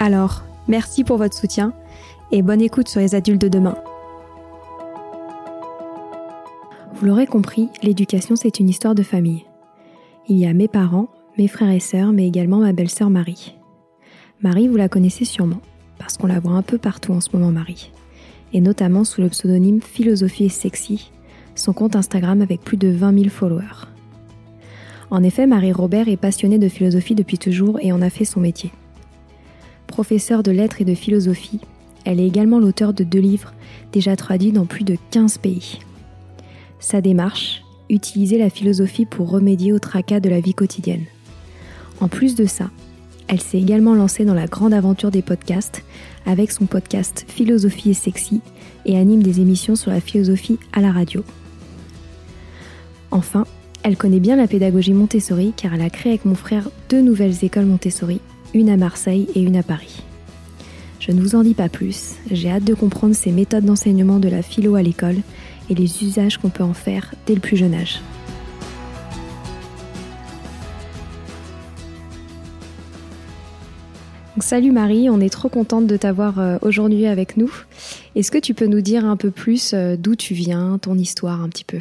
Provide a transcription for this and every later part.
alors, merci pour votre soutien et bonne écoute sur les adultes de demain. Vous l'aurez compris, l'éducation c'est une histoire de famille. Il y a mes parents, mes frères et sœurs, mais également ma belle-sœur Marie. Marie, vous la connaissez sûrement, parce qu'on la voit un peu partout en ce moment, Marie. Et notamment sous le pseudonyme Philosophie et Sexy, son compte Instagram avec plus de 20 000 followers. En effet, Marie Robert est passionnée de philosophie depuis toujours et en a fait son métier. Professeure de lettres et de philosophie, elle est également l'auteur de deux livres déjà traduits dans plus de 15 pays. Sa démarche, utiliser la philosophie pour remédier au tracas de la vie quotidienne. En plus de ça, elle s'est également lancée dans la grande aventure des podcasts avec son podcast Philosophie et Sexy et anime des émissions sur la philosophie à la radio. Enfin, elle connaît bien la pédagogie Montessori car elle a créé avec mon frère deux nouvelles écoles Montessori une à Marseille et une à Paris. Je ne vous en dis pas plus, j'ai hâte de comprendre ces méthodes d'enseignement de la philo à l'école et les usages qu'on peut en faire dès le plus jeune âge. Salut Marie, on est trop contente de t'avoir euh, aujourd'hui avec nous. Est-ce que tu peux nous dire un peu plus euh, d'où tu viens, ton histoire un petit peu?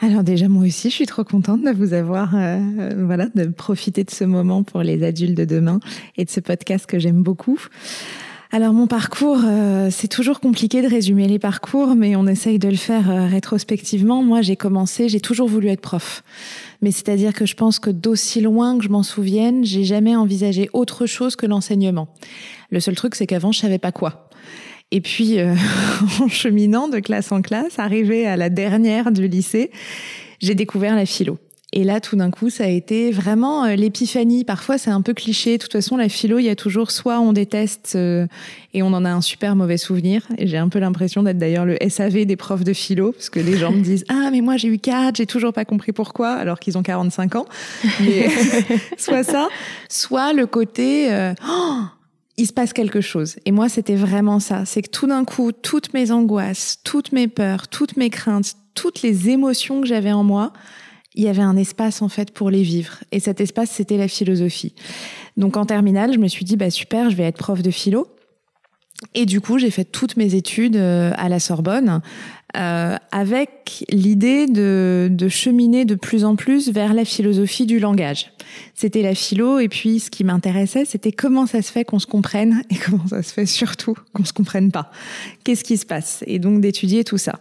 Alors déjà moi aussi je suis trop contente de vous avoir, euh, voilà, de profiter de ce moment pour les adultes de demain et de ce podcast que j'aime beaucoup. Alors mon parcours, c'est toujours compliqué de résumer les parcours, mais on essaye de le faire rétrospectivement. Moi, j'ai commencé, j'ai toujours voulu être prof. Mais c'est-à-dire que je pense que d'aussi loin que je m'en souvienne, j'ai jamais envisagé autre chose que l'enseignement. Le seul truc, c'est qu'avant, je savais pas quoi. Et puis, euh, en cheminant de classe en classe, arrivé à la dernière du lycée, j'ai découvert la philo. Et là, tout d'un coup, ça a été vraiment euh, l'épiphanie. Parfois, c'est un peu cliché. De toute façon, la philo, il y a toujours soit on déteste euh, et on en a un super mauvais souvenir. Et j'ai un peu l'impression d'être d'ailleurs le SAV des profs de philo, parce que les gens me disent ah mais moi j'ai eu 4, j'ai toujours pas compris pourquoi, alors qu'ils ont 45 ans. Mais soit ça, soit le côté euh, oh, il se passe quelque chose. Et moi, c'était vraiment ça. C'est que tout d'un coup, toutes mes angoisses, toutes mes peurs, toutes mes craintes, toutes les émotions que j'avais en moi il y avait un espace en fait pour les vivre. Et cet espace, c'était la philosophie. Donc en terminale, je me suis dit, bah super, je vais être prof de philo. Et du coup, j'ai fait toutes mes études euh, à la Sorbonne euh, avec l'idée de, de cheminer de plus en plus vers la philosophie du langage. C'était la philo, et puis ce qui m'intéressait, c'était comment ça se fait qu'on se comprenne, et comment ça se fait surtout qu'on se comprenne pas. Qu'est-ce qui se passe? Et donc d'étudier tout ça.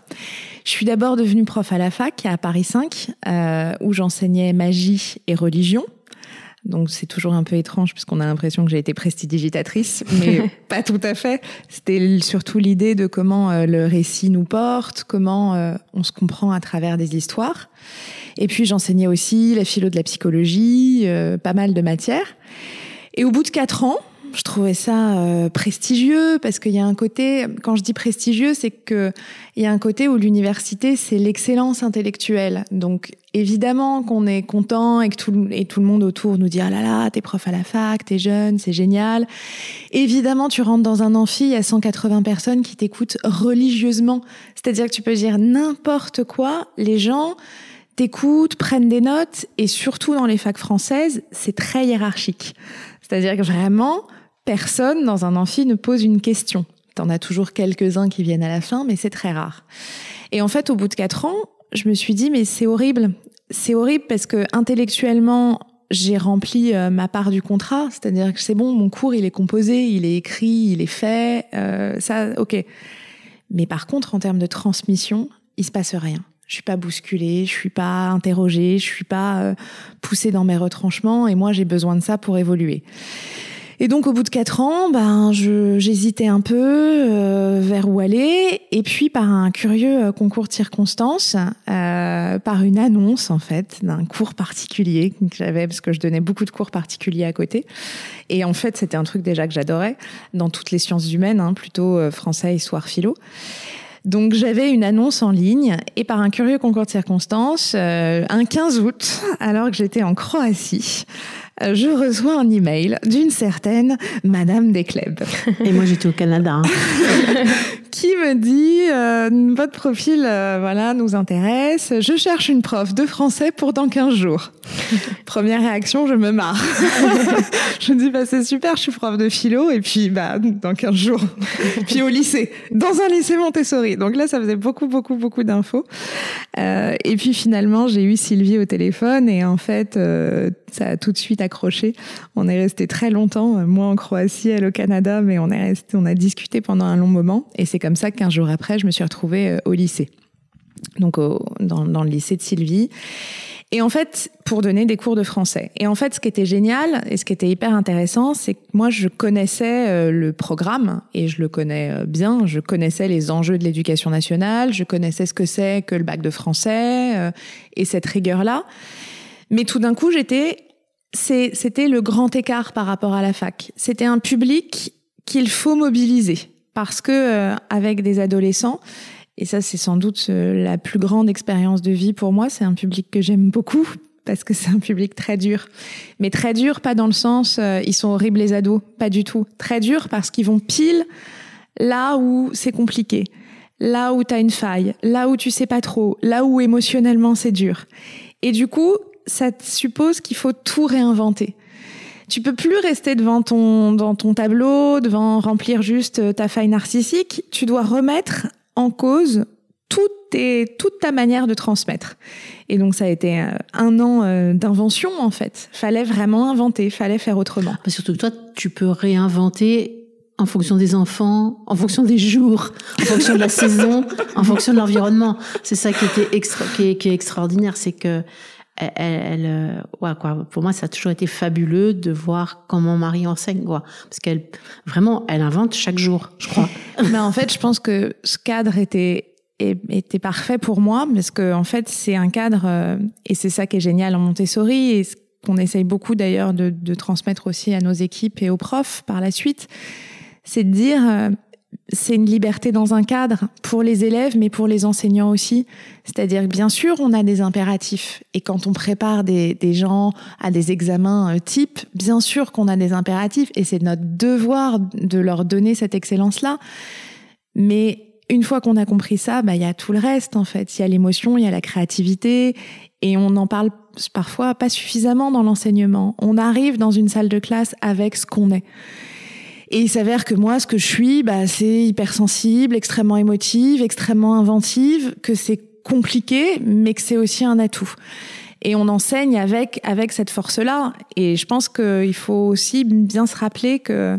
Je suis d'abord devenue prof à la fac, à Paris 5, euh, où j'enseignais magie et religion. Donc c'est toujours un peu étrange puisqu'on a l'impression que j'ai été prestidigitatrice, mais pas tout à fait. C'était surtout l'idée de comment euh, le récit nous porte, comment euh, on se comprend à travers des histoires. Et puis j'enseignais aussi la philo de la psychologie, euh, pas mal de matières. Et au bout de quatre ans, je trouvais ça euh, prestigieux parce qu'il y a un côté, quand je dis prestigieux, c'est que il y a un côté où l'université c'est l'excellence intellectuelle. Donc évidemment qu'on est content et que tout, et tout le monde autour nous dit ah là là t'es prof à la fac, t'es jeune, c'est génial. Évidemment tu rentres dans un amphi, il y a 180 personnes qui t'écoutent religieusement. C'est-à-dire que tu peux dire n'importe quoi, les gens t'écoutent, prennent des notes et surtout dans les facs françaises c'est très hiérarchique. C'est-à-dire que vraiment personne dans un amphi ne pose une question. T'en as toujours quelques-uns qui viennent à la fin, mais c'est très rare. Et en fait, au bout de quatre ans, je me suis dit, mais c'est horrible. C'est horrible parce que intellectuellement, j'ai rempli euh, ma part du contrat, c'est-à-dire que c'est bon, mon cours il est composé, il est écrit, il est fait, euh, ça, ok. Mais par contre, en termes de transmission, il se passe rien. Je suis pas bousculée, je suis pas interrogée, je suis pas euh, poussée dans mes retranchements, et moi j'ai besoin de ça pour évoluer. Et donc au bout de quatre ans, ben j'hésitais un peu euh, vers où aller. Et puis par un curieux euh, concours de circonstances, euh, par une annonce en fait d'un cours particulier que j'avais parce que je donnais beaucoup de cours particuliers à côté. Et en fait c'était un truc déjà que j'adorais dans toutes les sciences humaines, hein, plutôt euh, français, histoire, philo. Donc j'avais une annonce en ligne et par un curieux concours de circonstances, euh, un 15 août, alors que j'étais en Croatie, je reçois un email d'une certaine Madame Descleb. Et moi j'étais au Canada. Hein. qui me dit euh, votre profil euh, voilà nous intéresse. Je cherche une prof de français pour dans 15 jours. Première réaction, je me marre. je me dis bah c'est super, je suis prof de philo et puis bah dans 15 jours. puis au lycée, dans un lycée Montessori. Donc là ça faisait beaucoup beaucoup beaucoup d'infos. Euh, et puis finalement, j'ai eu Sylvie au téléphone et en fait euh, ça a tout de suite accroché. On est resté très longtemps, moi en Croatie, elle au Canada, mais on est resté, on a discuté pendant un long moment. Et c'est comme ça qu'un jour après, je me suis retrouvée euh, au lycée. Donc dans, dans le lycée de Sylvie. Et en fait, pour donner des cours de français. Et en fait, ce qui était génial et ce qui était hyper intéressant, c'est que moi, je connaissais euh, le programme et je le connais euh, bien. Je connaissais les enjeux de l'éducation nationale. Je connaissais ce que c'est que le bac de français euh, et cette rigueur-là. Mais tout d'un coup, j'étais, c'était le grand écart par rapport à la fac. C'était un public qu'il faut mobiliser parce que avec des adolescents, et ça, c'est sans doute euh, la plus grande expérience de vie pour moi. C'est un public que j'aime beaucoup parce que c'est un public très dur. Mais très dur, pas dans le sens euh, ils sont horribles les ados, pas du tout. Très dur parce qu'ils vont pile là où c'est compliqué, là où tu as une faille, là où tu sais pas trop, là où émotionnellement c'est dur. Et du coup, ça suppose qu'il faut tout réinventer. Tu peux plus rester devant ton, dans ton tableau, devant remplir juste ta faille narcissique. Tu dois remettre en cause toute, ta manière de transmettre. Et donc ça a été euh, un an euh, d'invention en fait. Fallait vraiment inventer, fallait faire autrement. surtout que toi, tu peux réinventer en fonction des enfants, en fonction des jours, en fonction de la saison, en fonction de l'environnement. C'est ça qui était extra, est, qui est extraordinaire, c'est que elle, elle euh, ouais, quoi. Pour moi, ça a toujours été fabuleux de voir comment Marie enseigne, quoi. Parce qu'elle, vraiment, elle invente chaque jour, je crois. Mais en fait, je pense que ce cadre était était parfait pour moi parce que en fait, c'est un cadre euh, et c'est ça qui est génial en Montessori et ce qu'on essaye beaucoup d'ailleurs de, de transmettre aussi à nos équipes et aux profs par la suite, c'est de dire euh, c'est une liberté dans un cadre pour les élèves, mais pour les enseignants aussi. C'est-à-dire bien sûr, on a des impératifs. Et quand on prépare des, des gens à des examens euh, type, bien sûr qu'on a des impératifs. Et c'est notre devoir de leur donner cette excellence-là. Mais une fois qu'on a compris ça, bah, il y a tout le reste, en fait. Il y a l'émotion, il y a la créativité. Et on en parle parfois pas suffisamment dans l'enseignement. On arrive dans une salle de classe avec ce qu'on est. Et il s'avère que moi, ce que je suis, bah, c'est hypersensible, extrêmement émotive, extrêmement inventive, que c'est compliqué, mais que c'est aussi un atout. Et on enseigne avec avec cette force-là. Et je pense qu'il faut aussi bien se rappeler que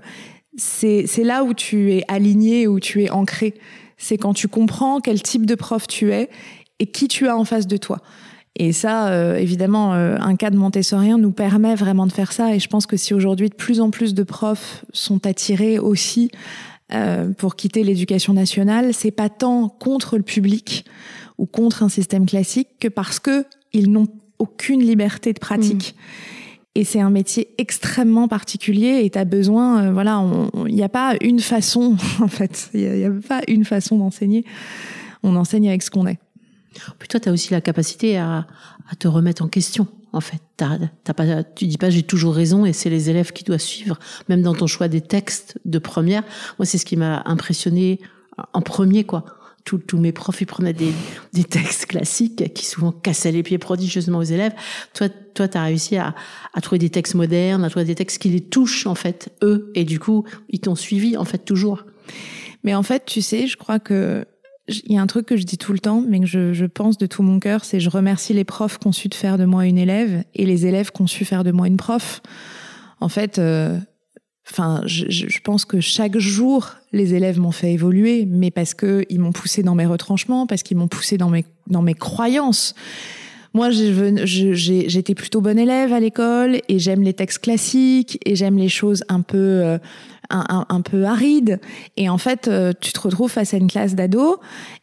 c'est c'est là où tu es aligné, où tu es ancré. C'est quand tu comprends quel type de prof tu es et qui tu as en face de toi. Et ça, euh, évidemment, euh, un cadre montessorien nous permet vraiment de faire ça. Et je pense que si aujourd'hui de plus en plus de profs sont attirés aussi euh, pour quitter l'éducation nationale, c'est pas tant contre le public ou contre un système classique que parce que ils n'ont aucune liberté de pratique. Mmh. Et c'est un métier extrêmement particulier et tu as besoin, voilà, il n'y a pas une façon, en fait, il n'y a, a, pas une façon d'enseigner. On enseigne avec ce qu'on est. Puis toi, tu as aussi la capacité à, à, te remettre en question. En fait, t'as, pas, tu dis pas j'ai toujours raison et c'est les élèves qui doivent suivre. Même dans ton choix des textes de première, moi c'est ce qui m'a impressionné en premier quoi. Tous mes profs ils prenaient des, des textes classiques qui souvent cassaient les pieds prodigieusement aux élèves. Toi, toi, t'as réussi à, à trouver des textes modernes, à trouver des textes qui les touchent en fait eux et du coup ils t'ont suivi en fait toujours. Mais en fait, tu sais, je crois que il y a un truc que je dis tout le temps, mais que je, pense de tout mon cœur, c'est je remercie les profs qui ont su faire de moi une élève et les élèves qui ont su faire de moi une prof. En fait, euh, je, pense que chaque jour, les élèves m'ont fait évoluer, mais parce que ils m'ont poussé dans mes retranchements, parce qu'ils m'ont poussé dans mes dans mes croyances. Moi, j'étais plutôt bonne élève à l'école et j'aime les textes classiques et j'aime les choses un peu euh, un, un, peu aride. Et en fait, euh, tu te retrouves face à une classe d'ados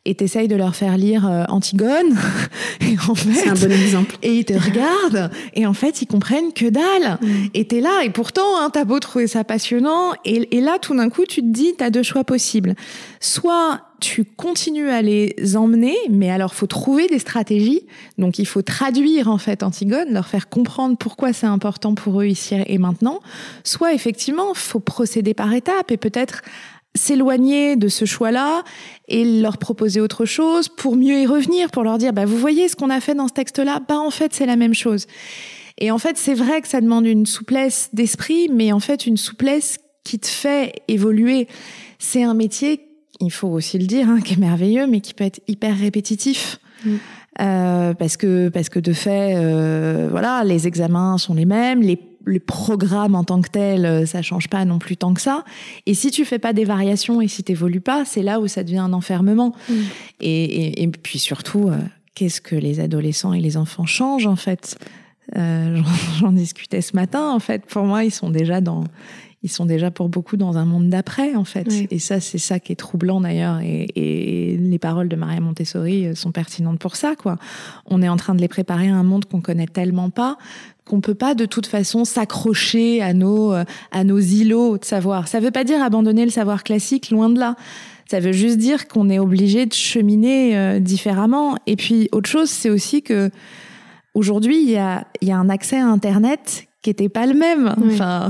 et t'essayes de leur faire lire euh, Antigone. et en fait, c'est un bon exemple. Et ils te regardent et en fait, ils comprennent que dalle. Mm. Et t'es là et pourtant, hein, t'as beau trouver ça passionnant. Et, et là, tout d'un coup, tu te dis, t'as deux choix possibles. Soit tu continues à les emmener, mais alors faut trouver des stratégies. Donc il faut traduire en fait Antigone, leur faire comprendre pourquoi c'est important pour eux ici et maintenant. Soit effectivement, faut procéder par étapes et peut-être s'éloigner de ce choix-là et leur proposer autre chose pour mieux y revenir, pour leur dire bah vous voyez ce qu'on a fait dans ce texte-là, bah en fait c'est la même chose. Et en fait c'est vrai que ça demande une souplesse d'esprit, mais en fait une souplesse qui te fait évoluer. C'est un métier il faut aussi le dire, hein, qui est merveilleux, mais qui peut être hyper répétitif. Mm. Euh, parce que parce que de fait, euh, voilà, les examens sont les mêmes, les, les programmes en tant que tels, euh, ça change pas non plus tant que ça. Et si tu fais pas des variations et si t'évolues pas, c'est là où ça devient un enfermement. Mm. Et, et, et, puis surtout, euh, qu'est-ce que les adolescents et les enfants changent en fait? Euh, J'en discutais ce matin. En fait, pour moi, ils sont déjà dans ils sont déjà pour beaucoup dans un monde d'après, en fait. Et ça, c'est ça qui est troublant d'ailleurs. Et, et, les paroles de Maria Montessori sont pertinentes pour ça, quoi. On est en train de les préparer à un monde qu'on connaît tellement pas qu'on peut pas de toute façon s'accrocher à nos euh, à nos îlots de savoir. Ça veut pas dire abandonner le savoir classique, loin de là. Ça veut juste dire qu'on est obligé de cheminer euh, différemment. Et puis autre chose, c'est aussi que aujourd'hui il y a il y a un accès à Internet qui était pas le même. Enfin,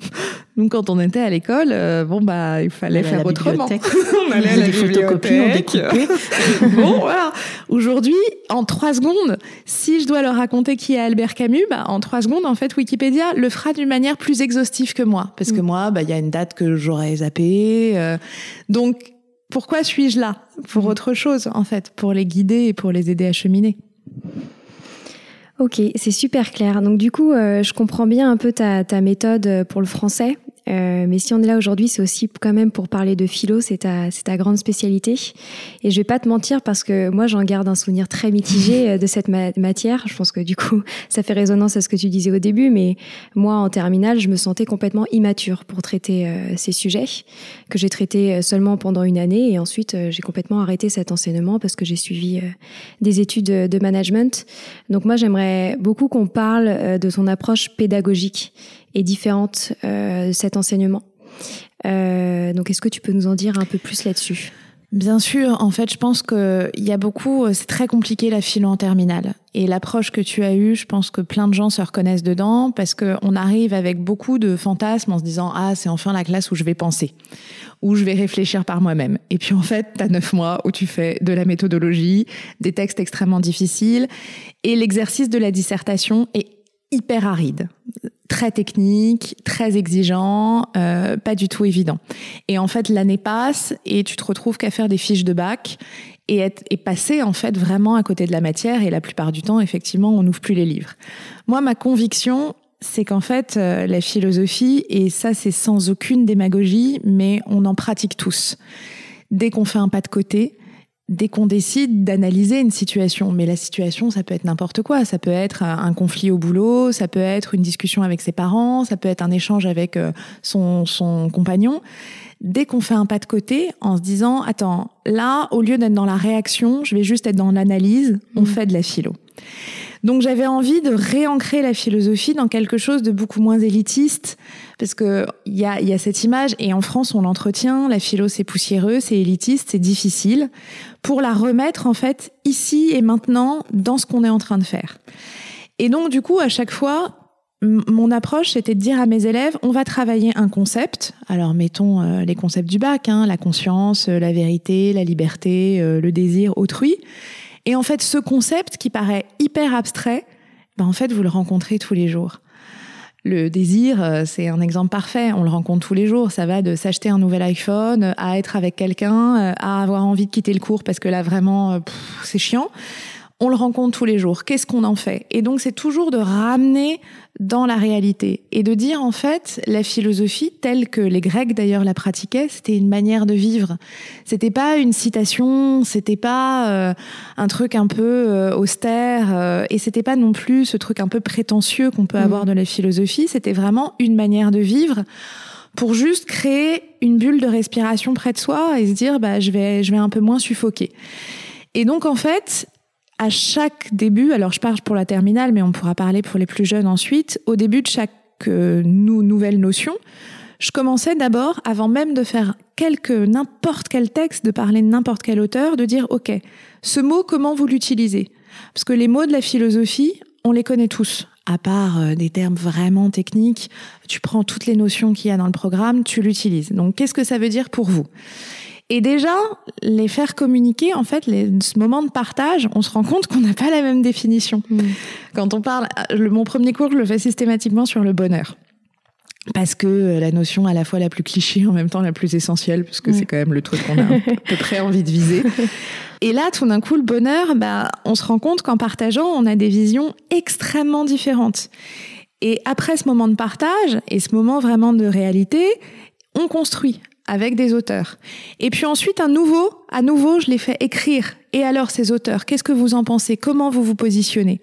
nous quand on était à l'école, euh, bon bah il fallait faire autrement. on allait à la des photocopies, on découpait. bon voilà. Aujourd'hui, en trois secondes, si je dois leur raconter qui est Albert Camus, bah en trois secondes en fait Wikipédia le fera d'une manière plus exhaustive que moi, parce que mm. moi bah il y a une date que j'aurais zappée. Euh, donc pourquoi suis-je là? Pour mm. autre chose en fait, pour les guider et pour les aider à cheminer. Ok, c'est super clair. Donc du coup, euh, je comprends bien un peu ta, ta méthode pour le français. Euh, mais si on est là aujourd'hui, c'est aussi quand même pour parler de philo, c'est ta, ta grande spécialité. Et je vais pas te mentir parce que moi, j'en garde un souvenir très mitigé euh, de cette matière. Je pense que du coup, ça fait résonance à ce que tu disais au début, mais moi, en terminale, je me sentais complètement immature pour traiter euh, ces sujets que j'ai traités seulement pendant une année et ensuite j'ai complètement arrêté cet enseignement parce que j'ai suivi des études de management. Donc moi, j'aimerais beaucoup qu'on parle de ton approche pédagogique est différente euh, de cet enseignement. Euh, donc, est-ce que tu peux nous en dire un peu plus là-dessus? Bien sûr, en fait, je pense que il y a beaucoup, euh, c'est très compliqué la philo en terminale. Et l'approche que tu as eue, je pense que plein de gens se reconnaissent dedans parce que on arrive avec beaucoup de fantasmes en se disant ah c'est enfin la classe où je vais penser, où je vais réfléchir par moi-même. Et puis en fait, t'as neuf mois où tu fais de la méthodologie, des textes extrêmement difficiles et l'exercice de la dissertation est hyper aride, très technique, très exigeant, euh, pas du tout évident. Et en fait, l'année passe et tu te retrouves qu'à faire des fiches de bac et, être, et passer en fait vraiment à côté de la matière. Et la plupart du temps, effectivement, on n'ouvre plus les livres. Moi, ma conviction, c'est qu'en fait, euh, la philosophie, et ça c'est sans aucune démagogie, mais on en pratique tous. Dès qu'on fait un pas de côté, dès qu'on décide d'analyser une situation. Mais la situation, ça peut être n'importe quoi. Ça peut être un conflit au boulot, ça peut être une discussion avec ses parents, ça peut être un échange avec euh, son, son compagnon. Dès qu'on fait un pas de côté en se disant, attends, là, au lieu d'être dans la réaction, je vais juste être dans l'analyse, on mmh. fait de la philo. Donc j'avais envie de réancrer la philosophie dans quelque chose de beaucoup moins élitiste, parce que il y a, cette image, et en France on l'entretient, la philo c'est poussiéreux, c'est élitiste, c'est difficile, pour la remettre en fait ici et maintenant dans ce qu'on est en train de faire. Et donc du coup à chaque fois, mon approche, c'était de dire à mes élèves, on va travailler un concept. Alors, mettons euh, les concepts du bac, hein, la conscience, euh, la vérité, la liberté, euh, le désir autrui. Et en fait, ce concept qui paraît hyper abstrait, ben en fait, vous le rencontrez tous les jours. Le désir, euh, c'est un exemple parfait. On le rencontre tous les jours. Ça va de s'acheter un nouvel iPhone à être avec quelqu'un, euh, à avoir envie de quitter le cours parce que là, vraiment, euh, c'est chiant on le rencontre tous les jours. Qu'est-ce qu'on en fait? Et donc c'est toujours de ramener dans la réalité et de dire en fait la philosophie telle que les Grecs d'ailleurs la pratiquaient, c'était une manière de vivre. C'était pas une citation, c'était pas euh, un truc un peu euh, austère euh, et c'était pas non plus ce truc un peu prétentieux qu'on peut mmh. avoir de la philosophie. C'était vraiment une manière de vivre pour juste créer une bulle de respiration près de soi et se dire bah je vais je vais un peu moins suffoquer. Et donc en fait, à chaque début, alors je parle pour la terminale, mais on pourra parler pour les plus jeunes ensuite, au début de chaque euh, nouvelle notion, je commençais d'abord, avant même de faire quelque n'importe quel texte, de parler de n'importe quel auteur, de dire ok, ce mot comment vous l'utilisez? Parce que les mots de la philosophie, on les connaît tous. À part euh, des termes vraiment techniques, tu prends toutes les notions qu'il y a dans le programme, tu l'utilises. Donc qu'est-ce que ça veut dire pour vous? Et déjà, les faire communiquer, en fait, les, ce moment de partage, on se rend compte qu'on n'a pas la même définition. Mm. Quand on parle, le, mon premier cours, je le fais systématiquement sur le bonheur. Parce que euh, la notion à la fois la plus cliché, en même temps la plus essentielle, parce que c'est quand même le truc qu'on a à peu près envie de viser. Et là, tout d'un coup, le bonheur, bah, on se rend compte qu'en partageant, on a des visions extrêmement différentes. Et après ce moment de partage et ce moment vraiment de réalité, on construit avec des auteurs. Et puis ensuite, un nouveau, à nouveau, je l'ai fait écrire. Et alors, ces auteurs, qu'est-ce que vous en pensez? Comment vous vous positionnez?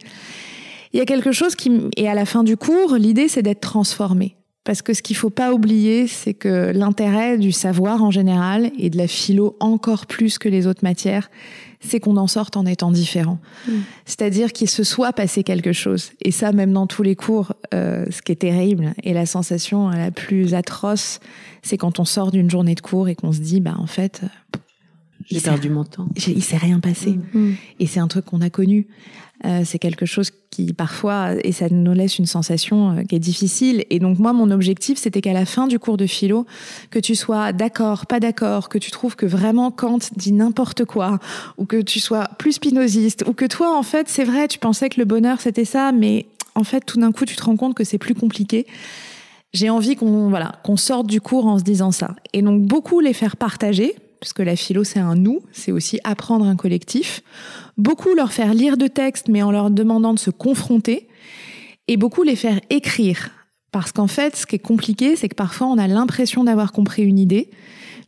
Il y a quelque chose qui, et à la fin du cours, l'idée, c'est d'être transformé. Parce que ce qu'il faut pas oublier, c'est que l'intérêt du savoir en général, et de la philo encore plus que les autres matières, c'est qu'on en sorte en étant différent. Mm. C'est-à-dire qu'il se soit passé quelque chose. Et ça, même dans tous les cours, euh, ce qui est terrible, et la sensation la plus atroce, c'est quand on sort d'une journée de cours et qu'on se dit, bah en fait, j'ai perdu mon temps. Il s'est rien passé. Mm. Et c'est un truc qu'on a connu. Euh, c'est quelque chose qui parfois, et ça nous laisse une sensation euh, qui est difficile. Et donc moi, mon objectif, c'était qu'à la fin du cours de philo, que tu sois d'accord, pas d'accord, que tu trouves que vraiment Kant dit n'importe quoi, ou que tu sois plus spinoziste, ou que toi, en fait, c'est vrai, tu pensais que le bonheur, c'était ça, mais en fait, tout d'un coup, tu te rends compte que c'est plus compliqué. J'ai envie qu'on voilà, qu'on sorte du cours en se disant ça. Et donc beaucoup les faire partager, parce que la philo c'est un nous, c'est aussi apprendre un collectif. Beaucoup leur faire lire de textes, mais en leur demandant de se confronter, et beaucoup les faire écrire. Parce qu'en fait, ce qui est compliqué, c'est que parfois on a l'impression d'avoir compris une idée,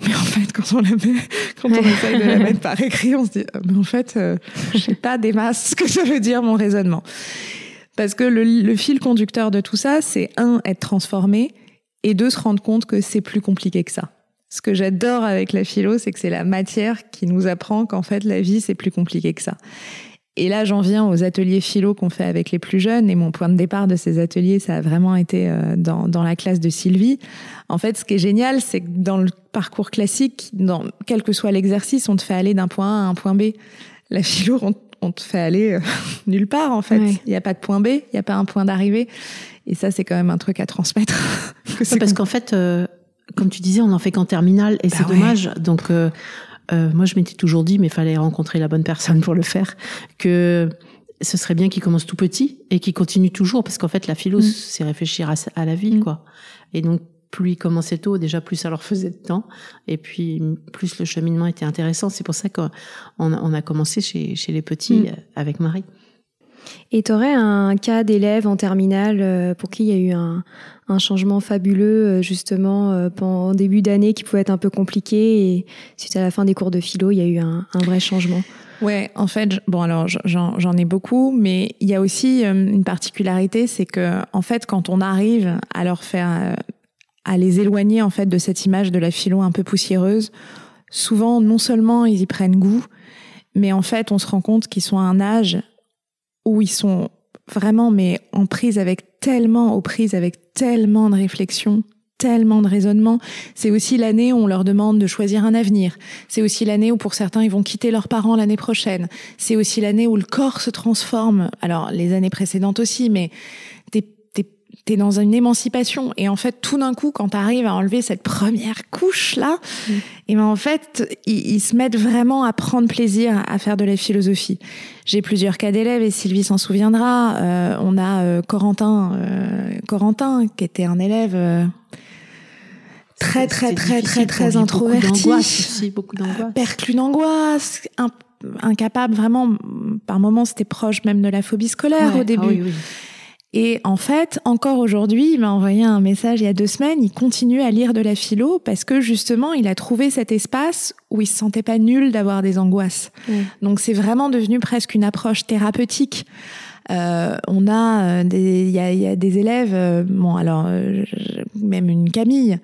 mais en fait, quand on la met, quand on essaye de la mettre par écrit, on se dit, mais en fait, euh, je sais pas des masses ce que ça veut dire mon raisonnement. Parce que le, le fil conducteur de tout ça, c'est un, être transformé, et deux, se rendre compte que c'est plus compliqué que ça. Ce que j'adore avec la philo, c'est que c'est la matière qui nous apprend qu'en fait, la vie, c'est plus compliqué que ça. Et là, j'en viens aux ateliers philo qu'on fait avec les plus jeunes. Et mon point de départ de ces ateliers, ça a vraiment été euh, dans, dans la classe de Sylvie. En fait, ce qui est génial, c'est que dans le parcours classique, dans quel que soit l'exercice, on te fait aller d'un point A à un point B. La philo, on, te fait aller euh, nulle part, en fait. Il n'y a pas de point B, il n'y a pas un point d'arrivée. Et ça, c'est quand même un truc à transmettre. parce qu'en fait, euh, comme tu disais, on n'en fait qu'en terminale et bah c'est dommage. Donc, euh, euh, moi, je m'étais toujours dit, mais fallait rencontrer la bonne personne pour le faire, que ce serait bien qu'il commence tout petit et qu'il continue toujours, parce qu'en fait, la philo, Mm. c'est réfléchir à, à la vie, Mm. quoi. Et donc, plus ils commençaient tôt, déjà plus ça leur faisait de temps, et puis plus le cheminement était intéressant. C'est pour ça qu'on on a, commencé chez, chez les petits Mm. avec Marie. Et tu aurais un cas d'élève en terminale euh, pour qui il y a eu un, changement fabuleux, euh, justement, euh, pendant début d'année qui pouvait être un peu compliqué et suite à la fin des cours de philo, il y a eu un, vrai changement? Ouais, en fait, bon alors j'en ai beaucoup, mais il y a aussi une particularité, c'est que en fait, quand on arrive à leur faire, à les éloigner en fait de cette image de la philo un peu poussiéreuse, souvent non seulement ils y prennent goût, mais en fait, on se rend compte qu'ils sont à un âge où ils sont vraiment mais en prise avec tellement, aux prises avec tellement de réflexion, tellement de raisonnement. C'est aussi l'année où on leur demande de choisir un avenir. C'est aussi l'année où pour certains ils vont quitter leurs parents l'année prochaine. C'est aussi l'année où le corps se transforme. Alors les années précédentes aussi, mais t'es dans une émancipation et en fait tout d'un coup quand t'arrives à enlever cette première couche là, Mm. et ben en fait ils, ils se mettent vraiment à prendre plaisir à faire de la philosophie. J'ai plusieurs cas d'élèves et Sylvie s'en souviendra. Euh, on a euh, Corentin, euh, Corentin qui était un élève. euh, très très très très très introverti, Beaucoup d'angoisse beaucoup d'angoisse. perclus d'angoisse, incapable vraiment. Par moments, c'était proche même de la phobie scolaire Ouais, au début. ah oui, oui. Et en fait, encore aujourd'hui, il m'a envoyé un message il y a deux semaines. Il continue à lire de la philo parce que justement, il a trouvé cet espace où il se sentait pas nul d'avoir des angoisses. Donc, c'est vraiment devenu presque une approche thérapeutique. Euh, on a euh, des, il y y a des élèves, euh, bon alors euh, même une Camille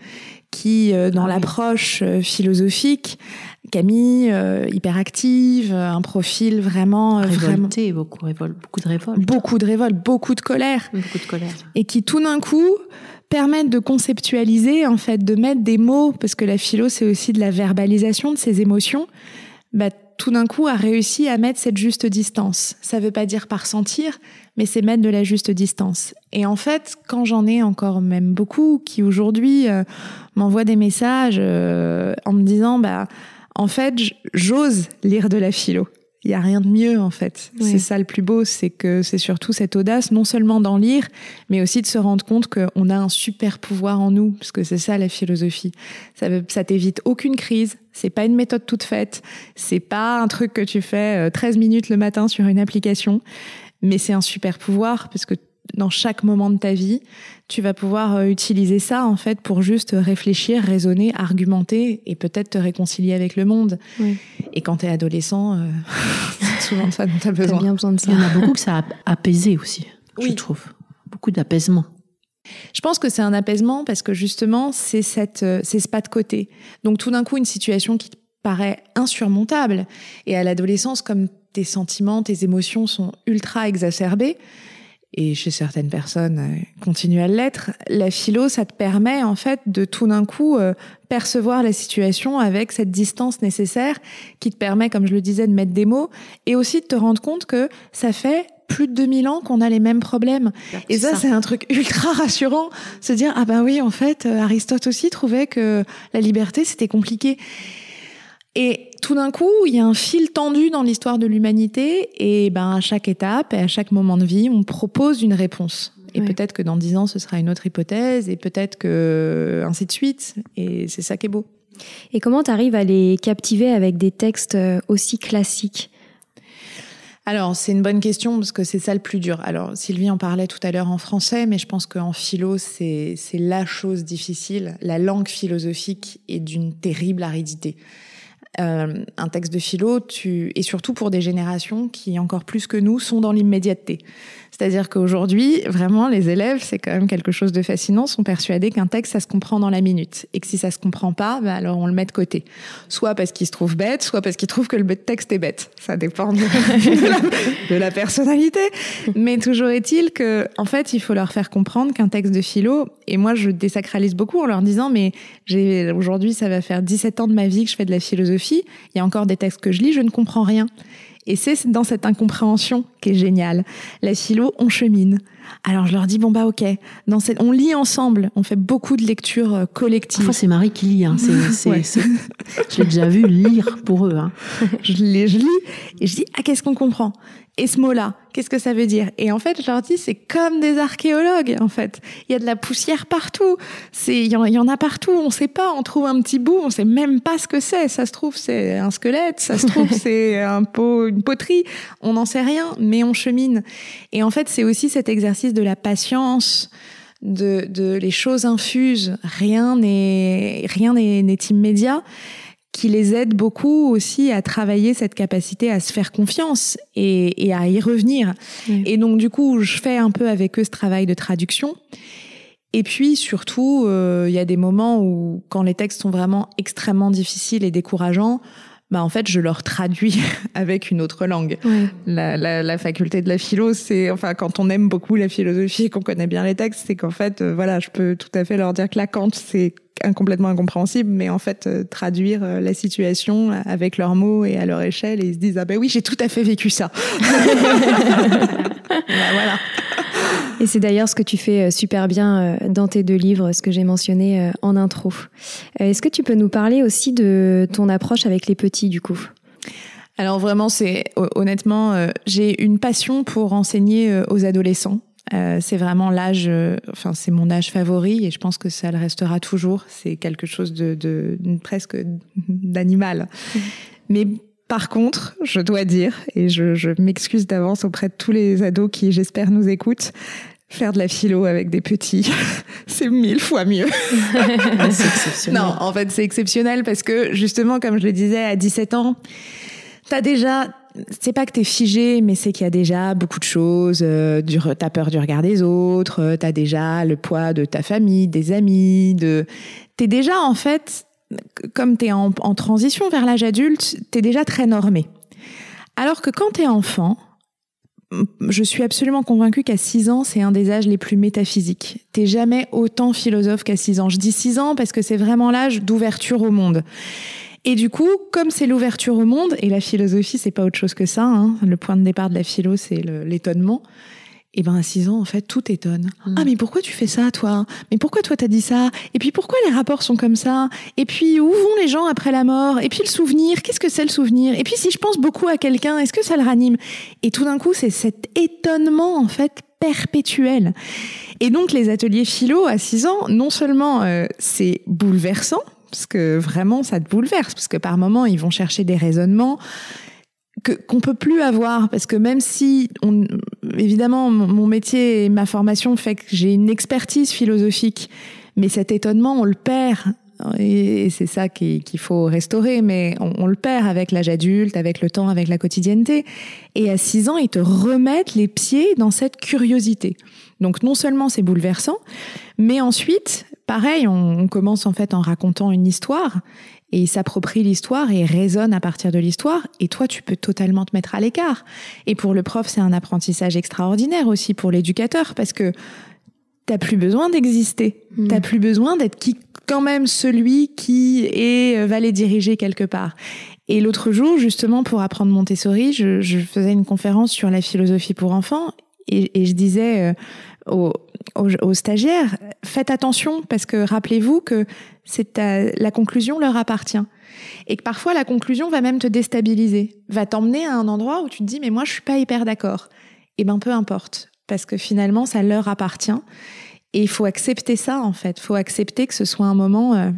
qui, dans Ah l'approche philosophique, Camille euh, hyperactive, euh, un profil vraiment, euh, vraiment Révolté, beaucoup, de révolte, beaucoup de révolte, beaucoup de colère beaucoup de colère. et qui tout d'un coup permettent de conceptualiser, en fait, de mettre des mots, parce que la philo, c'est aussi de la verbalisation de ses émotions, bah, tout d'un coup a réussi à mettre cette juste distance. Ça veut pas dire par sentir, mais c'est mettre de la juste distance. Et en fait, quand j'en ai encore même beaucoup qui aujourd'hui euh, m'envoient des messages euh, en me disant, bah, en fait, j'ose lire de la philo. Il y a rien de mieux en fait. Oui. C'est ça le plus beau, c'est que c'est surtout cette audace, non seulement d'en lire, mais aussi de se rendre compte qu'on a un super pouvoir en nous, parce que c'est ça la philosophie. Ça, ça t'évite aucune crise. C'est pas une méthode toute faite. C'est pas un truc que tu fais euh, 13 minutes le matin sur une application, mais c'est un super pouvoir parce que dans chaque moment de ta vie, tu vas pouvoir euh, utiliser ça en fait pour juste réfléchir, raisonner, argumenter et peut-être te réconcilier avec le monde. Oui. Et quand t'es adolescent, euh, c'est souvent de ça dont t'as T'as besoin. bien besoin de ça. Il y en a beaucoup que ça a apaisé aussi, je Oui. trouve. Beaucoup d'apaisement. Je pense que c'est un apaisement parce que justement, c'est cette, euh, c'est ce pas de côté. Donc tout d'un coup, une situation qui te paraît insurmontable. Et à l'adolescence, comme tes sentiments, tes émotions sont ultra exacerbées, et chez certaines personnes euh, continuent à l'être, la philo, ça te permet en fait de tout d'un coup euh, percevoir la situation avec cette distance nécessaire qui te permet, comme je le disais, de mettre des mots et aussi de te rendre compte que ça fait plus de 2000 ans qu'on a les mêmes problèmes. Et ça, c'est un truc ultra rassurant, se dire ah bah oui, en fait, euh, Aristote aussi trouvait que la liberté c'était compliqué. Et tout d'un coup, il y a un fil tendu dans l'histoire de l'humanité, et ben à chaque étape et à chaque moment de vie, on propose une réponse. Et Ouais. peut-être que dans dix ans, ce sera une autre hypothèse, et peut-être que ainsi de suite. Et c'est ça qui est beau. Et comment tu arrives à les captiver avec des textes euh, aussi classiques? Alors, c'est une bonne question parce que c'est ça le plus dur. Alors, Sylvie en parlait tout à l'heure en français, mais je pense qu'en philo, c'est c'est la chose difficile. La langue philosophique est d'une terrible aridité. Euh, un texte de philo, tu et surtout pour des générations qui encore plus que nous sont dans l'immédiateté. C'est-à-dire qu'aujourd'hui, vraiment, les élèves, c'est quand même quelque chose de fascinant, sont persuadés qu'un texte, ça se comprend dans la minute. Et que si ça se comprend pas, bah alors on le met de côté. Soit parce qu'ils se trouvent bêtes, soit parce qu'ils trouvent que le texte est bête. Ça dépend de, de la, de la personnalité. Mais toujours est-il que, en fait, il faut leur faire comprendre qu'un texte de philo, et moi, je désacralise beaucoup en leur disant, mais j'ai, aujourd'hui, ça va faire 17 ans de ma vie que je fais de la philosophie. Il y a encore des textes que je lis, je ne comprends rien. Et c'est dans cette incompréhension qui est génial. La philo, on chemine. Alors je leur dis bon bah ok, dans cette, on lit ensemble, on fait beaucoup de lectures euh, collectives. Parfois c'est Marie qui lit, hein. c'est, c'est, Ouais. c'est- je l'ai déjà vu lire pour eux. Hein. je, les, je lis et je dis ah qu'est-ce qu'on comprend? Et ce mot-là qu'est-ce que ça veut dire? Et en fait je leur dis c'est comme des archéologues en fait. Il y a de la poussière partout. C'est il y, en- il y en a partout. On sait pas on trouve un petit bout on sait même pas ce que c'est. Ça se trouve c'est un squelette ça se trouve c'est un pot une poterie. On n'en sait rien mais on chemine. Et en fait c'est aussi cet exercice de la patience de, de les choses infusent rien n'est rien n'est immédiat qui les aide beaucoup aussi à travailler cette capacité à se faire confiance et, et à y revenir. Oui. Et donc du coup, je fais un peu avec eux ce travail de traduction. Et puis surtout, euh, il y a des moments où, quand les textes sont vraiment extrêmement difficiles et décourageants, bah en fait, je leur traduis avec une autre langue. La, la, la faculté de la philo, c'est enfin quand on aime beaucoup la philosophie et qu'on connaît bien les textes, c'est qu'en fait, euh, voilà, je peux tout à fait leur dire que la Kant, c'est complètement incompréhensible, mais en fait, euh, traduire euh, la situation avec leurs mots et à leur échelle, et ils se disent ah ben oui, j'ai tout à fait vécu ça. Bah, voilà. Et c'est d'ailleurs ce que tu fais euh, super bien dans tes deux livres, ce que j'ai mentionné en intro. Est-ce que tu peux nous parler aussi de ton approche avec les petits, du coup? Alors vraiment, c'est hon- honnêtement, euh, j'ai une passion pour enseigner euh, aux adolescents. Euh, c'est vraiment l'âge, euh, enfin c'est mon âge favori et je pense que ça le restera toujours. C'est quelque chose de, de presque d'animal. Mais par contre, je dois dire, et je, je m'excuse d'avance auprès de tous les ados qui, j'espère, nous écoutent, faire de la philo avec des petits, c'est mille fois mieux. C'est exceptionnel. Non, en fait, c'est exceptionnel parce que justement, comme je le disais, à 17 ans, t'as déjà, c'est pas que t'es figé, mais c'est qu'il y a déjà beaucoup de choses. Euh, du, t'as peur du regard des autres, euh, t'as déjà le poids de ta famille, des amis, de, t'es déjà en fait, comme t'es en, en transition vers l'âge adulte, t'es déjà très normé. Alors que quand t'es enfant, je suis absolument convaincue qu'à 6 ans, c'est un des âges les plus métaphysiques. T'es jamais autant philosophe qu'à 6 ans. Je dis 6 ans parce que c'est vraiment l'âge d'ouverture au monde. Et du coup, comme c'est l'ouverture au monde, et la philosophie, c'est pas autre chose que ça, hein, le point de départ de la philo, c'est l'étonnement. Et ben à 6 ans, en fait, tout étonne. Mm. Ah mais pourquoi tu fais ça, toi? Mais pourquoi toi t'as dit ça? Et puis pourquoi les rapports sont comme ça? Et puis où vont les gens après la mort? Et puis le souvenir, qu'est-ce que c'est le souvenir? Et puis si je pense beaucoup à quelqu'un, est-ce que ça le ranime? Et tout d'un coup, c'est cet étonnement en fait perpétuel. Et donc les ateliers philo à 6 ans, non seulement euh, c'est bouleversant, parce que vraiment ça te bouleverse, parce que par moments ils vont chercher des raisonnements que qu'on peut plus avoir parce que même si évidemment mon métier et ma formation fait que j'ai une expertise philosophique mais cet étonnement on le perd. Et c'est ça qui- qu'il faut restaurer mais on le perd avec l'âge adulte avec le temps avec la quotidienneté. Et à 6 ans ils te remettent les pieds dans cette curiosité. Donc non seulement c'est bouleversant mais ensuite pareil on, on commence en fait en racontant une histoire et il s'approprie l'histoire et raisonne à partir de l'histoire. Et toi, tu peux totalement te mettre à l'écart. Et pour le prof, c'est un apprentissage extraordinaire aussi pour l'éducateur parce que t'as plus besoin d'exister. Mm. T'as plus besoin d'être qui, quand même celui qui est, va les diriger quelque part. Et l'autre jour, justement, pour apprendre Montessori, je, je faisais une conférence sur la philosophie pour enfants et, je disais euh, aux, stagiaires, faites attention parce que rappelez-vous que c'est la conclusion leur appartient. Et que parfois la conclusion va même te déstabiliser, va t'emmener à un endroit où tu te dis mais moi je suis pas hyper d'accord. Et ben peu importe, parce que finalement ça leur appartient. Et il faut accepter ça en fait, faut accepter que ce soit un moment euh,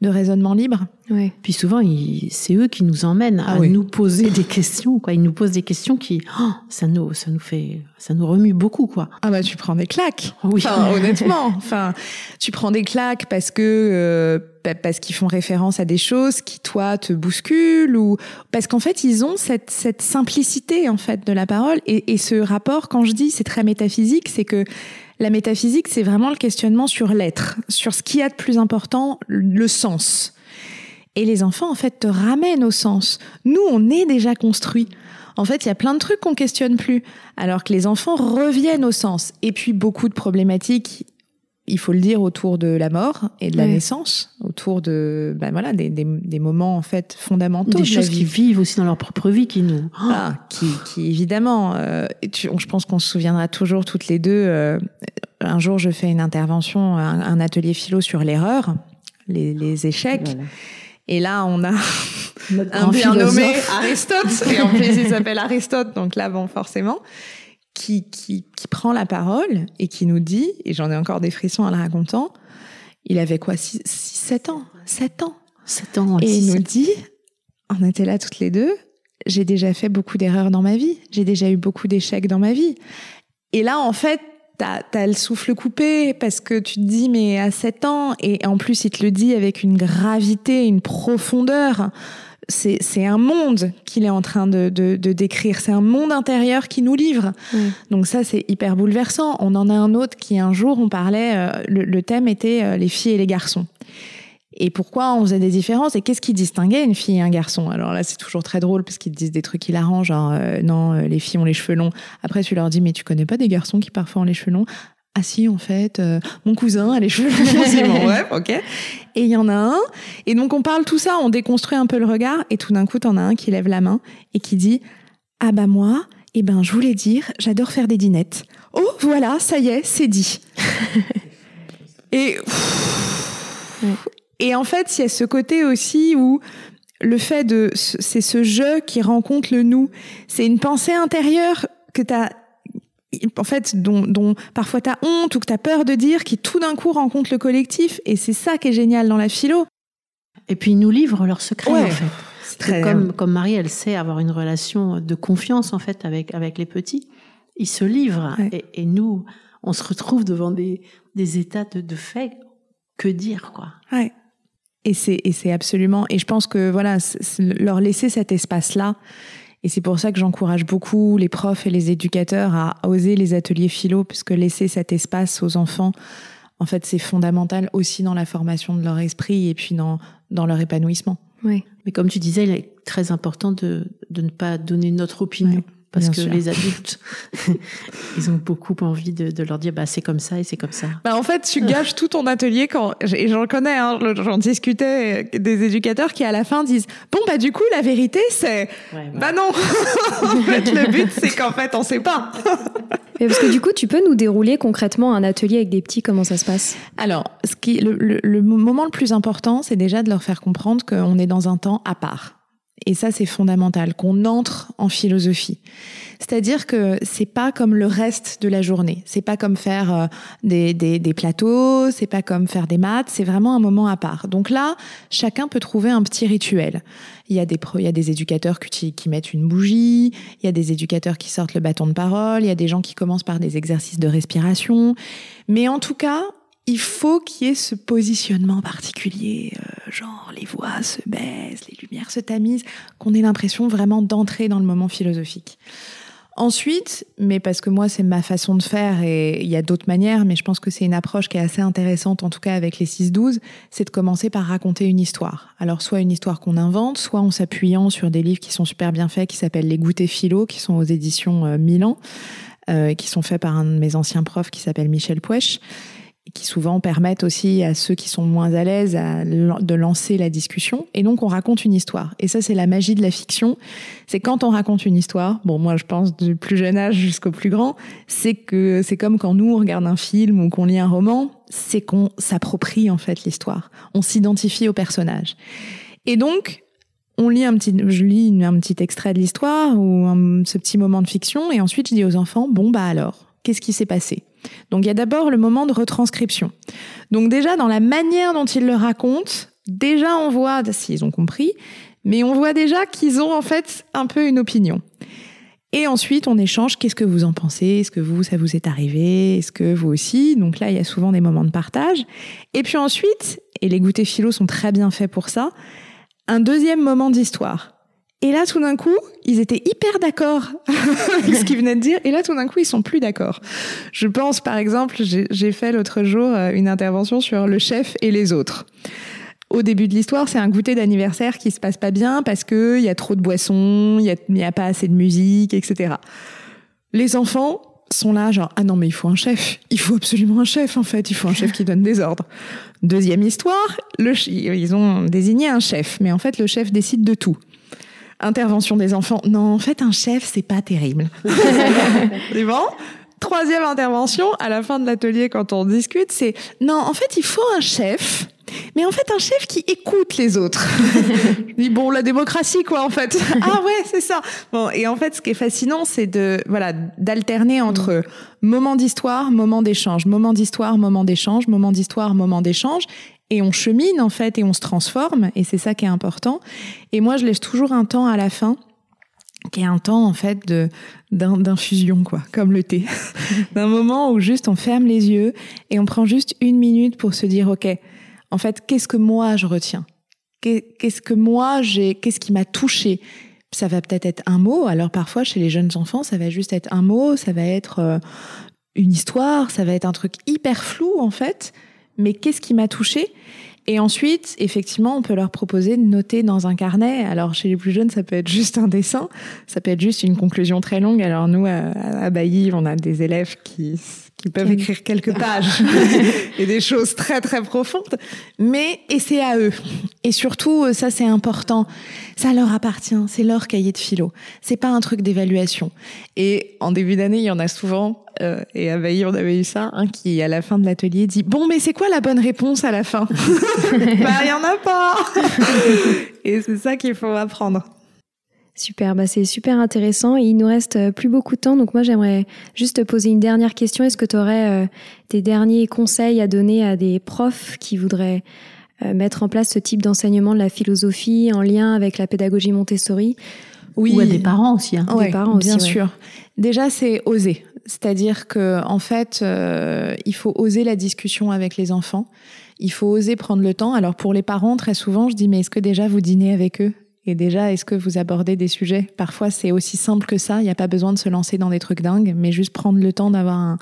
de raisonnement libre. Ouais. Puis souvent, ils- c'est eux qui nous emmènent à Ah oui. nous poser des questions. Quoi. Ils nous posent des questions qui, oh, ça nous, ça nous fait, ça nous remue beaucoup, quoi. Ah bah tu prends des claques. Oui. Enfin, honnêtement, enfin, tu prends des claques parce que euh, pa- parce qu'ils font référence à des choses qui toi te bousculent ou parce qu'en fait ils ont cette cette simplicité en fait de la parole et, et ce rapport quand je dis c'est très métaphysique, c'est que la métaphysique c'est vraiment le questionnement sur l'être, sur ce qui a de plus important, le sens. Et les enfants en fait te ramènent au sens. Nous on est déjà construits. En fait, il y a plein de trucs qu'on questionne plus, alors que les enfants reviennent au sens. Et puis beaucoup de problématiques il faut le dire, autour de la mort et de la naissance, autour de, ben voilà, des, des, des moments en fait fondamentaux. Des de la choses qu'ils vivent aussi dans leur propre vie qui nous. Ah, qui, qui évidemment, euh, tu- je pense qu'on se souviendra toujours toutes les deux. euh, un jour, je fais une intervention, un, un atelier philo sur l'erreur, les, les échecs. Voilà. Et là, on a un bien nommé. Aristote, et en plus il s'appelle Aristote, donc là, bon, forcément, qui, qui, qui prend la parole et qui nous dit, et j'en ai encore des frissons en le racontant, il avait quoi, 6, 7 ans? 7 ans Sept ans. Et il nous dit, on était là toutes les deux, j'ai déjà fait beaucoup d'erreurs dans ma vie, j'ai déjà eu beaucoup d'échecs dans ma vie. Et là, en fait, t'as as le souffle coupé parce que tu te dis, mais à 7 ans, et en plus, il te le dit avec une gravité, une profondeur. C'est un monde qu'il est en train de, de, de décrire. C'est un monde intérieur qui nous livre. Donc ça, c'est hyper bouleversant. On en a un autre qui, un jour, on parlait, euh, le, le thème était euh, les filles et les garçons. Et pourquoi on faisait des différences et qu'est-ce qui distinguait une fille et un garçon? Alors là, c'est toujours très drôle parce qu'ils disent des trucs hilarants, genre euh, non, euh, les filles ont les cheveux longs. Après, tu leur dis mais tu connais pas des garçons qui parfois ont les cheveux longs? Ah si, en fait, euh, mon cousin a les cheveux longs. Ouais, ok. Et il y en a un. Et donc on parle tout ça, on déconstruit un peu le regard et tout d'un coup, t'en as un qui lève la main et qui dit ah bah moi, eh ben je voulais dire, j'adore faire des dinettes. Oh voilà, ça y est, c'est dit. et et en fait, il y a ce côté aussi où le fait de c'est ce jeu qui rencontre le nous, c'est une pensée intérieure que tu as en fait dont, dont parfois tu as honte ou que tu as peur de dire qui tout d'un coup rencontre le collectif et c'est ça qui est génial dans la philo. Et puis ils nous livrent leurs secrets Ouais. en fait. Que Comme, comme Marie, elle sait avoir une relation de confiance en fait avec avec les petits. Ils se livrent Ouais. et, et nous, on se retrouve devant des des états de, de fait. Que dire quoi Ouais. Et c'est et c'est absolument et je pense que voilà leur laisser cet espace là et c'est pour ça que j'encourage beaucoup les profs et les éducateurs à oser les ateliers philo puisque laisser cet espace aux enfants en fait c'est fondamental aussi dans la formation de leur esprit et puis dans dans leur épanouissement. Ouais. Mais comme tu disais, il est très important de, de ne pas donner notre opinion. Ouais, parce bien que sûr. les adultes, ils ont beaucoup envie de, de leur dire, bah, c'est comme ça et c'est comme ça. Bah en fait, tu gâches tout ton atelier quand et j'en connais, hein, j'en discutais des éducateurs qui à la fin disent bon bah du coup la vérité c'est bah non en fait le but c'est qu'en fait on sait pas. Mais parce que du coup, tu peux nous dérouler concrètement un atelier avec des petits, comment ça se passe? Alors, ce qui, le, le- le moment le plus important, c'est déjà de leur faire comprendre qu'on est dans un temps à part. Et ça, c'est fondamental, qu'on entre en philosophie. C'est-à-dire que c'est pas comme le reste de la journée. C'est pas comme faire euh, des, des, des plateaux, c'est pas comme faire des maths, c'est vraiment un moment à part. Donc là, chacun peut trouver un petit rituel. Il y a des, il y a des éducateurs qui, qui mettent une bougie, il y a des éducateurs qui sortent le bâton de parole, il y a des gens qui commencent par des exercices de respiration. Mais en tout cas, il faut qu'il y ait ce positionnement particulier, euh, genre les voix se baissent, les lumières se tamisent, qu'on ait l'impression vraiment d'entrer dans le moment philosophique. Ensuite, mais parce que moi c'est ma façon de faire et il y a d'autres manières, mais je pense que c'est une approche qui est assez intéressante en tout cas avec les 6-12, c'est de commencer par raconter une histoire. Alors soit une histoire qu'on invente, soit en s'appuyant sur des livres qui sont super bien faits, qui s'appellent Les Goûters Philo, qui sont aux éditions euh, Milan, euh, qui sont faits par un de mes anciens profs qui s'appelle Michel Pouèche qui souvent permettent aussi à ceux qui sont moins à l'aise de lancer la discussion. Et donc on raconte une histoire. Et ça c'est la magie de la fiction. C'est quand on raconte une histoire, bon moi je pense du plus jeune âge jusqu'au plus grand, c'est que c'est comme quand nous on regarde un film ou qu'on lit un roman, c'est qu'on s'approprie en fait l'histoire. On s'identifie au personnage. Et donc on lit un petit, je lis un petit extrait de l'histoire ou un- ce petit moment de fiction et ensuite je dis aux enfants, bon bah alors, qu'est-ce qui s'est passé? Donc il y a d'abord le moment de retranscription. Donc déjà dans la manière dont ils le racontent, déjà on voit s'ils ont compris, mais on voit déjà qu'ils ont en fait un peu une opinion. Et ensuite, on échange. Qu'est-ce que vous en pensez? Est-ce que vous, ça vous est arrivé? Est-ce que vous aussi? Donc là, il y a souvent des moments de partage. Et puis ensuite, et les goûters philo sont très bien faits pour ça, un deuxième moment d'histoire. Et là, tout d'un coup, ils étaient hyper d'accord avec ce qu'ils venaient de dire. Et là, tout d'un coup, ils sont plus d'accord. Je pense, par exemple, j'ai fait l'autre jour euh, une intervention sur le chef et les autres. Au début de l'histoire, c'est un goûter d'anniversaire qui se passe pas bien parce que il y a trop de boissons, il y a, il y a pas assez de musique, etc. Les enfants, sont là, genre, ah non, mais il faut un chef. Il faut absolument un chef, en fait. Il faut un chef qui donne des ordres. Deuxième histoire, le, ils ont désigné un chef, mais en fait, le chef décide de tout. Intervention des enfants. Non, en fait, un chef, c'est pas terrible. c'est bon? Troisième intervention, à la fin de l'atelier, quand on discute, c'est non, en fait, il faut un chef mais en fait un chef qui écoute les autres. Je dis bon la démocratie quoi en fait. ah ouais c'est ça. Bon et en fait ce qui est fascinant c'est de voilà d'alterner entre mm. moment d'histoire, moment d'échange, moment d'histoire, moment d'échange, moment d'histoire, moment d'échange et on chemine en fait et on se transforme et c'est ça qui est important. Et moi je laisse toujours un temps à la fin qui est un temps en fait de d'infusion quoi, comme le thé, d'un moment où juste on ferme les yeux et on prend juste une minute pour se dire ok en fait, qu'est-ce que moi je retiens? Qu'est-ce que moi j'ai Qu'est-ce qui m'a touché? Ça va peut-être être un mot. Alors parfois, chez les jeunes enfants, ça va juste être un mot, ça va être euh, une histoire, ça va être un truc hyper flou en fait. Mais qu'est-ce qui m'a touché et ensuite, effectivement, on peut leur proposer de noter dans un carnet. Alors, chez les plus jeunes, ça peut être juste un dessin, ça peut être juste une conclusion très longue. Alors, nous, à, à on a des élèves qui qui peuvent écrire quelques pages et des choses très très profondes, mais et c'est à eux. Et surtout, ça c'est important, ça leur appartient, c'est leur cahier de philo. C'est pas un truc d'évaluation. Et en début d'année, il y en a souvent, euh, et à Bailly on avait eu ça, un qui à la fin de l'atelier dit bon mais c'est quoi la bonne réponse à la fin? Bah il y en a pas. et c'est ça qu'il faut apprendre. Super, bah c'est super intéressant. Il nous reste euh, plus beaucoup de temps, donc moi j'aimerais juste te poser une dernière question. Est-ce que tu aurais euh, des derniers conseils à donner à des profs qui voudraient euh, mettre en place ce type d'enseignement de la philosophie en lien avec la pédagogie Montessori? Oui, ou à des parents aussi. Hein. des parents bien sûr. Déjà, c'est oser, c'est-à-dire que en fait, il faut oser la discussion avec les enfants. Il faut oser prendre le temps. Alors pour les parents, très souvent, je dis mais est-ce que déjà vous dînez avec eux? Et déjà, est-ce que vous abordez des sujets? Parfois, c'est aussi simple que ça. Il n'y a pas besoin de se lancer dans des trucs dingues, mais juste prendre le temps d'avoir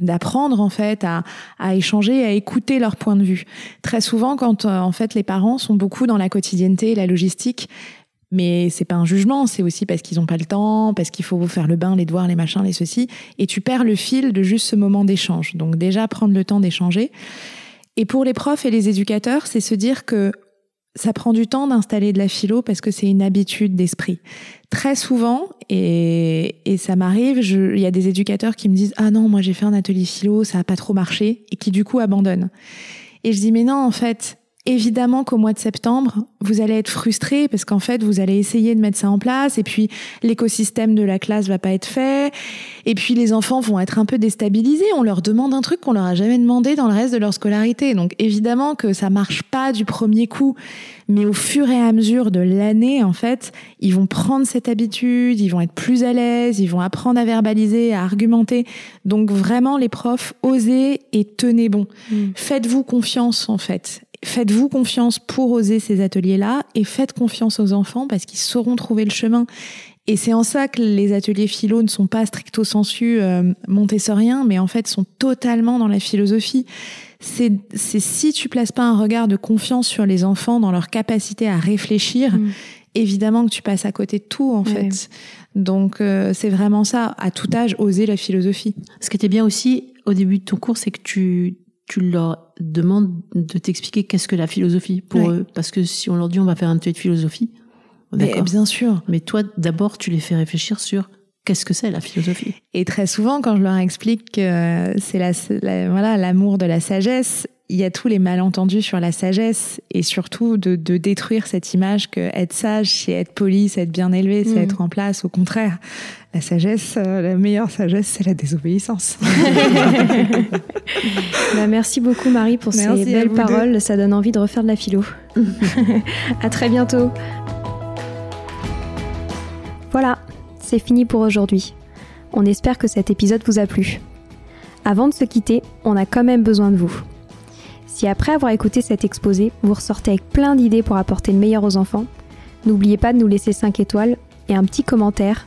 d'apprendre en fait à, à échanger, à écouter leur point de vue. Très souvent, quand euh, en fait les parents sont beaucoup dans la quotidienneté, la logistique, mais c'est pas un jugement, c'est aussi parce qu'ils n'ont pas le temps, parce qu'il faut faire le bain, les devoirs, les machins, les ceci, et tu perds le fil de juste ce moment d'échange. Donc déjà prendre le temps d'échanger. Et pour les profs et les éducateurs, c'est se dire que ça prend du temps d'installer de la philo parce que c'est une habitude d'esprit. Très souvent, et, et ça m'arrive, il y a des éducateurs qui me disent ah non moi j'ai fait un atelier philo, ça a pas trop marché et qui du coup abandonnent. Et je dis mais non en fait Évidemment qu'au mois de septembre, vous allez être frustré parce qu'en fait, vous allez essayer de mettre ça en place et puis l'écosystème de la classe va pas être fait et puis les enfants vont être un peu déstabilisés. On leur demande un truc qu'on leur a jamais demandé dans le reste de leur scolarité. Donc évidemment que ça marche pas du premier coup, mais au fur et à mesure de l'année, en fait, ils vont prendre cette habitude, ils vont être plus à l'aise, ils vont apprendre à verbaliser, à argumenter. Donc vraiment, les profs, osez et tenez bon. Mm. Faites-vous confiance, en fait faites-vous confiance pour oser ces ateliers-là et faites confiance aux enfants parce qu'ils sauront trouver le chemin. Et c'est en ça que les ateliers philo ne sont pas stricto sensu euh, montessoriens, mais en fait sont totalement dans la philosophie. C'est si tu places pas un regard de confiance sur les enfants dans leur capacité à réfléchir, mm. évidemment que tu passes à côté de tout en fait. Donc euh, c'est vraiment ça, à tout âge, oser la philosophie. Ce qui était bien aussi au début de ton cours, c'est que tu tu leur demandes de t'expliquer qu'est-ce que la philosophie pour eux. Parce que si on leur dit on va faire un atelier de philosophie, mais bien sûr. Mais toi, d'abord, tu les fais réfléchir sur qu'est-ce que c'est la philosophie. Et très souvent, quand je leur explique que c'est la, voilà l'amour de la sagesse, il y a tous les malentendus sur la sagesse et surtout de, de détruire cette image que être sage, c'est être poli, c'est être bien élevé, c'est mm. être en place. Au contraire, la sagesse, euh, la meilleure sagesse, c'est la désobéissance. bah, merci beaucoup Marie pour ces belles paroles. Ça donne envie de refaire de la philo. à très bientôt. Voilà, c'est fini pour aujourd'hui. On espère que cet épisode vous a plu. Avant de se quitter, on a quand même besoin de vous. Si après avoir écouté cet exposé, vous ressortez avec plein d'idées pour apporter le meilleur aux enfants, n'oubliez pas de nous laisser 5 étoiles et un petit commentaire